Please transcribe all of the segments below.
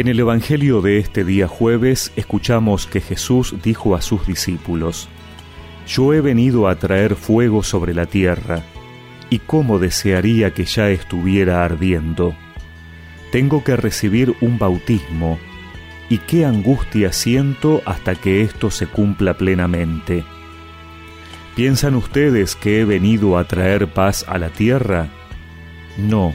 En el Evangelio de este día jueves escuchamos que Jesús dijo a sus discípulos, Yo he venido a traer fuego sobre la tierra, y cómo desearía que ya estuviera ardiendo. Tengo que recibir un bautismo, y qué angustia siento hasta que esto se cumpla plenamente. ¿Piensan ustedes que he venido a traer paz a la tierra? No,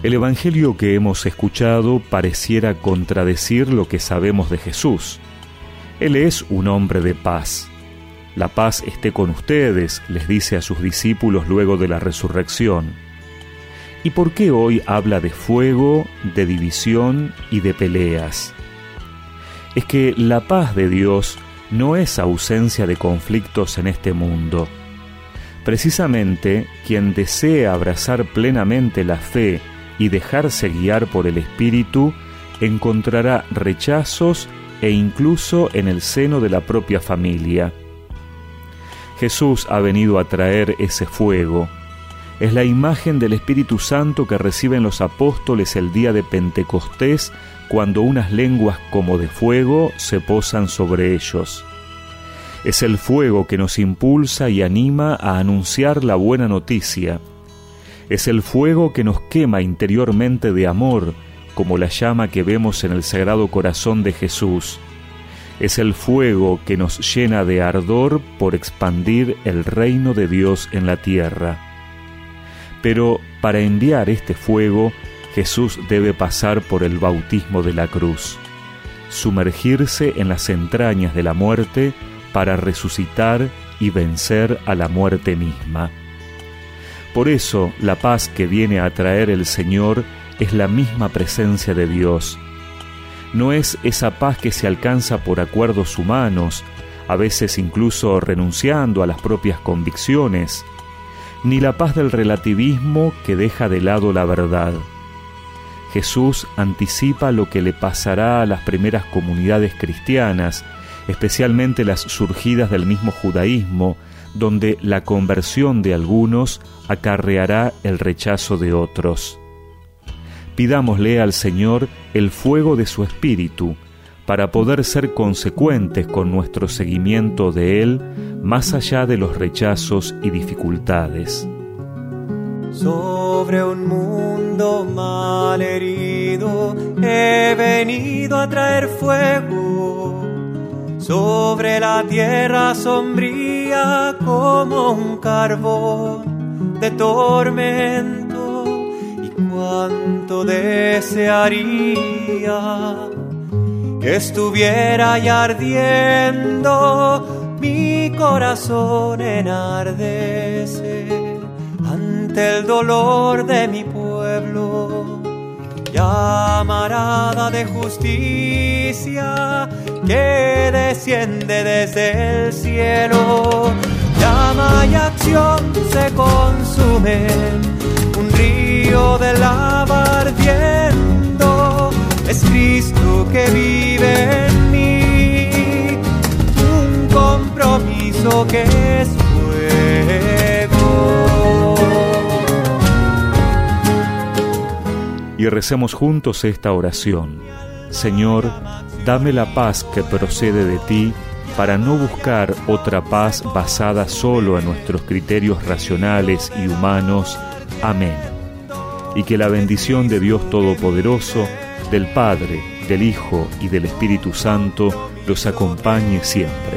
El Evangelio que hemos escuchado pareciera contradecir lo que sabemos de Jesús. Él es un hombre de paz. La paz esté con ustedes, les dice a sus discípulos luego de la resurrección. ¿Y por qué hoy habla de fuego, de división y de peleas? Es que la paz de Dios no es ausencia de conflictos en este mundo. Precisamente quien desea abrazar plenamente la fe y dejarse guiar por el Espíritu, encontrará rechazos e incluso en el seno de la propia familia. Jesús ha venido a traer ese fuego. Es la imagen del Espíritu Santo que reciben los apóstoles el día de Pentecostés cuando unas lenguas como de fuego se posan sobre ellos. Es el fuego que nos impulsa y anima a anunciar la buena noticia es el fuego que nos quema interiormente de amor, como la llama que vemos en el Sagrado Corazón de Jesús. Es el fuego que nos llena de ardor por expandir el reino de Dios en la tierra. Pero para enviar este fuego, Jesús debe pasar por el bautismo de la cruz, sumergirse en las entrañas de la muerte para resucitar y vencer a la muerte misma. Por eso la paz que viene a traer el Señor es la misma presencia de Dios. No es esa paz que se alcanza por acuerdos humanos, a veces incluso renunciando a las propias convicciones, ni la paz del relativismo que deja de lado la verdad. Jesús anticipa lo que le pasará a las primeras comunidades cristianas, especialmente las surgidas del mismo judaísmo, donde la conversión de algunos acarreará el rechazo de otros. Pidámosle al Señor el fuego de su Espíritu para poder ser consecuentes con nuestro seguimiento de Él más allá de los rechazos y dificultades. Sobre un mundo mal herido he venido a traer fuego sobre la tierra sombría como un carbón de tormento y cuánto desearía que estuviera ya ardiendo mi corazón enardece ante el dolor de mi pueblo llamarada de justicia que desciende desde el cielo. Llama y acción se consume, un río de lava ardiendo, recemos juntos esta oración. Señor, dame la paz que procede de ti para no buscar otra paz basada solo en nuestros criterios racionales y humanos. Amén. Y que la bendición de Dios Todopoderoso, del Padre, del Hijo y del Espíritu Santo los acompañe siempre.